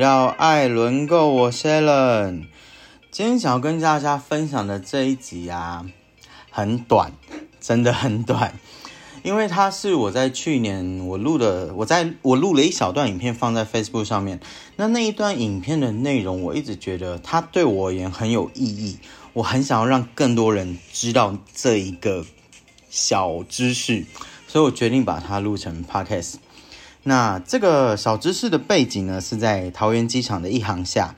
到艾伦购，我是 Allen。今天想要跟大家分享的这一集啊，很短，真的很短，因为它是我在去年我录的，我在我录了一小段影片放在 Facebook 上面。那那一段影片的内容，我一直觉得它对我而言很有意义，我很想要让更多人知道这一个小知识，所以我决定把它录成 Podcast。那这个小知识的背景呢，是在桃园机场的一航下。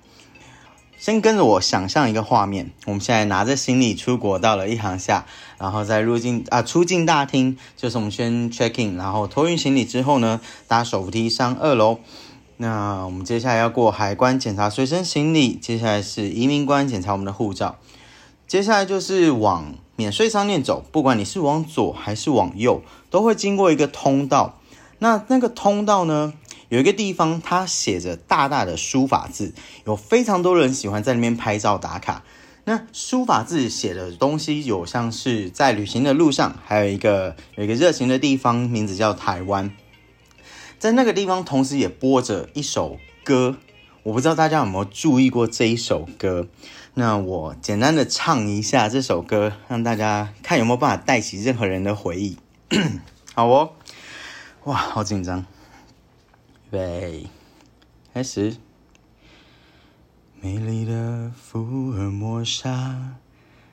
先跟着我想象一个画面，我们现在拿着行李出国到了一航下，然后在入境啊出境大厅，就是我们先 check in，然后托运行李之后呢，搭手扶梯上二楼。那我们接下来要过海关检查随身行李，接下来是移民官检查我们的护照，接下来就是往免税商店走，不管你是往左还是往右，都会经过一个通道。那那个通道呢，有一个地方，它写着大大的书法字，有非常多人喜欢在那边拍照打卡。那书法字写的东西，有像是在旅行的路上，还有一个有一个热情的地方，名字叫台湾。在那个地方，同时也播着一首歌，我不知道大家有没有注意过这一首歌。那我简单的唱一下这首歌，让大家看有没有办法带起任何人的回忆。好哦。哇，好紧张！预备，开始。美丽的福尔摩沙，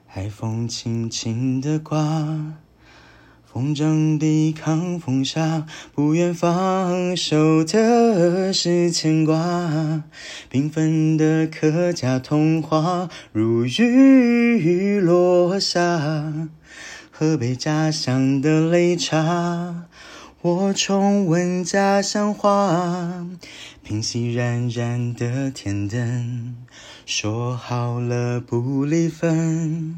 海风轻轻的刮，风筝抵抗风沙，不愿放手的是牵挂。缤纷的客家童话如雨落下，喝杯家乡的擂茶。我重温家乡话，平息冉冉的天灯，说好了不离分。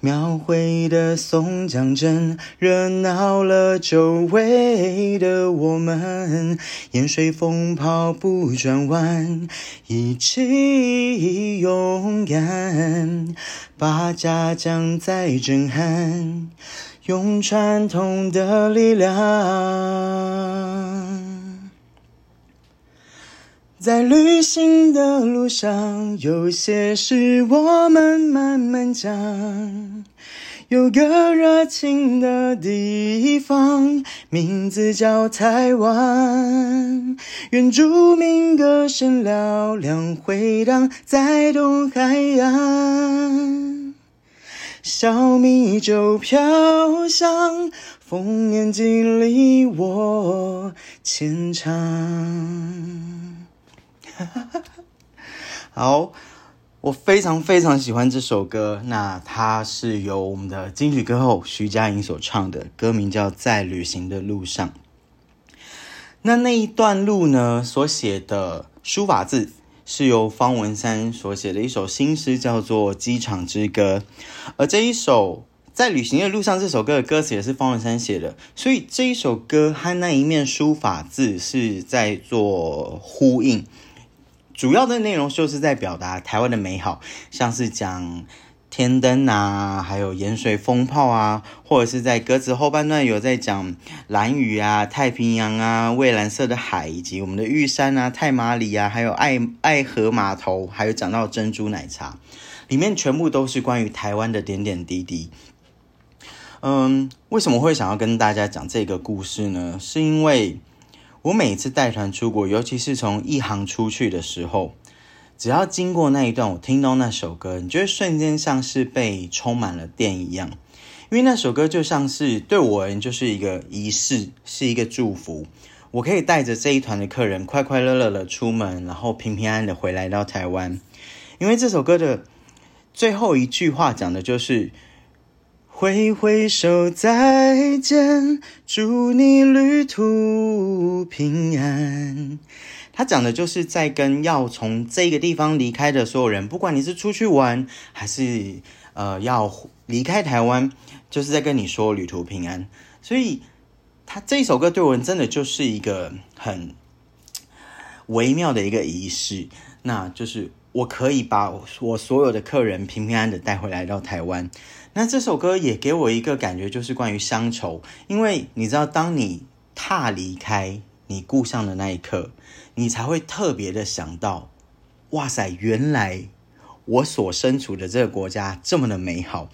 描绘的松江镇，热闹了久违的我们。沿水风炮不转弯，一起勇敢，把家乡再震撼。用传统的力量，在旅行的路上，有些事我们慢慢讲。有个热情的地方，名字叫台湾。原住民歌声嘹亮回荡在东海岸。小米酒飘香，丰年祭里我牵肠。好，我非常非常喜欢这首歌。那它是由我们的金曲歌后徐佳莹所唱的，歌名叫《在旅行的路上》。那那一段路呢，所写的书法字。是由方文山所写的一首新诗，叫做《机场之歌》。而这一首在旅行的路上，这首歌的歌词也是方文山写的。所以这一首歌和那一面书法字是在做呼应，主要的内容就是在表达台湾的美好，像是讲。天灯啊，还有盐水风炮啊，或者是在歌词后半段有在讲蓝雨啊、太平洋啊、蔚蓝色的海，以及我们的玉山啊、太马里啊，还有爱爱河码头，还有讲到珍珠奶茶，里面全部都是关于台湾的点点滴滴。嗯，为什么会想要跟大家讲这个故事呢？是因为我每次带团出国，尤其是从一航出去的时候。只要经过那一段，我听到那首歌，你就会瞬间像是被充满了电一样，因为那首歌就像是对我而言就是一个仪式，是一个祝福。我可以带着这一团的客人快快乐乐的出门，然后平平安安的回来到台湾。因为这首歌的最后一句话讲的就是挥挥手再见，祝你旅途平安。他讲的就是在跟要从这个地方离开的所有人，不管你是出去玩还是呃要离开台湾，就是在跟你说旅途平安。所以他这一首歌对我们真的就是一个很微妙的一个仪式，那就是我可以把我所有的客人平平安的带回来到台湾。那这首歌也给我一个感觉，就是关于乡愁，因为你知道，当你踏离开。你故乡的那一刻，你才会特别的想到，哇塞，原来我所身处的这个国家这么的美好。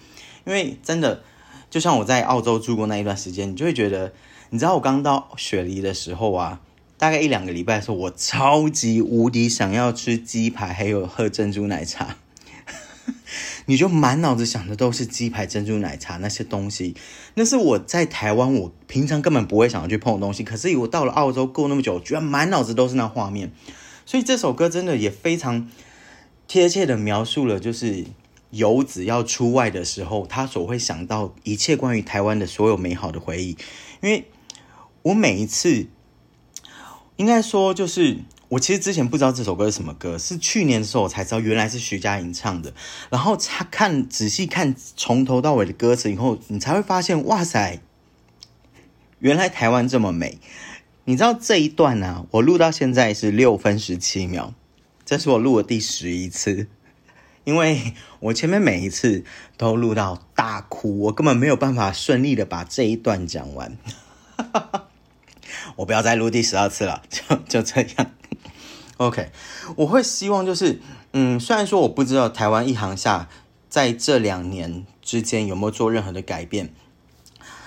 因为真的，就像我在澳洲住过那一段时间，你就会觉得，你知道我刚到雪梨的时候啊，大概一两个礼拜的时候，我超级无敌想要吃鸡排，还有喝珍珠奶茶。你就满脑子想的都是鸡排、珍珠奶茶那些东西，那是我在台湾我平常根本不会想要去碰的东西。可是我到了澳洲过那么久，居然满脑子都是那画面。所以这首歌真的也非常贴切的描述了，就是游子要出外的时候，他所会想到一切关于台湾的所有美好的回忆。因为我每一次，应该说就是。我其实之前不知道这首歌是什么歌，是去年的时候我才知道，原来是徐佳莹唱的。然后他看仔细看从头到尾的歌词以后，你才会发现，哇塞，原来台湾这么美。你知道这一段呢？我录到现在是六分十七秒，这是我录的第十一次，因为我前面每一次都录到大哭，我根本没有办法顺利的把这一段讲完。我不要再录第十二次了，就就这样。OK，我会希望就是，嗯，虽然说我不知道台湾一行下在这两年之间有没有做任何的改变，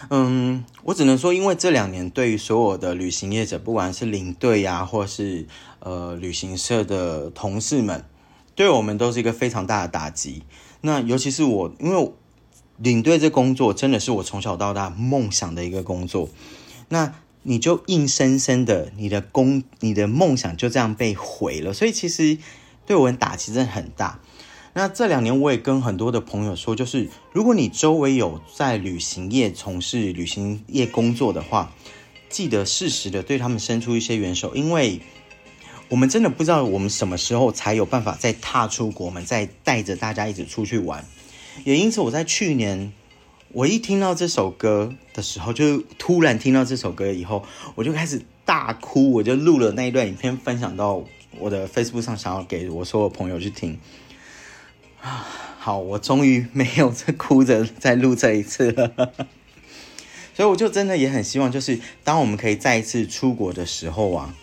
嗯，我只能说，因为这两年对于所有的旅行业者，不管是领队呀，或是呃旅行社的同事们，对我们都是一个非常大的打击。那尤其是我，因为领队这工作真的是我从小到大梦想的一个工作，那。你就硬生生的，你的工，你的梦想就这样被毁了，所以其实对我们打击真的很大。那这两年我也跟很多的朋友说，就是如果你周围有在旅行业从事旅行业工作的话，记得适时的对他们伸出一些援手，因为我们真的不知道我们什么时候才有办法再踏出国门，再带着大家一起出去玩。也因此，我在去年。我一听到这首歌的时候，就突然听到这首歌以后，我就开始大哭，我就录了那一段影片，分享到我的 Facebook 上，想要给我所有朋友去听。啊，好，我终于没有再哭着再录这一次了。所以我就真的也很希望，就是当我们可以再一次出国的时候啊，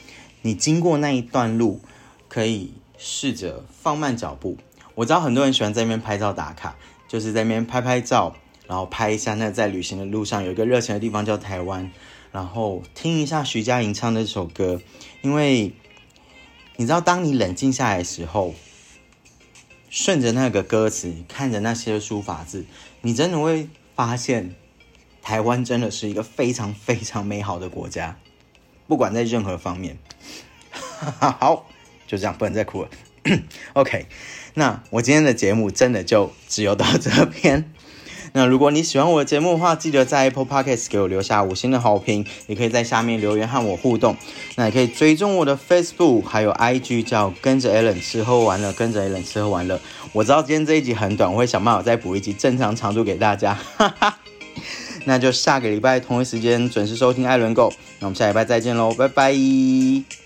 你经过那一段路，可以试着放慢脚步。我知道很多人喜欢在那边拍照打卡，就是在那边拍拍照。然后拍一下那在旅行的路上有一个热情的地方叫台湾，然后听一下徐佳莹唱那首歌，因为你知道，当你冷静下来的时候，顺着那个歌词，看着那些书法字，你真的会发现，台湾真的是一个非常非常美好的国家，不管在任何方面。好，就这样，不能再哭了。OK，那我今天的节目真的就只有到这边。那如果你喜欢我的节目的话，记得在 Apple Podcast 给我留下五星的好评，也可以在下面留言和我互动。那也可以追踪我的 Facebook 还有 IG，叫跟着 Allen 吃喝玩乐，跟着 Allen 吃喝玩乐。我知道今天这一集很短，我会想办法再补一集正常长度给大家。哈 哈那就下个礼拜同一时间准时收听艾伦 Go。那我们下礼拜再见喽，拜拜。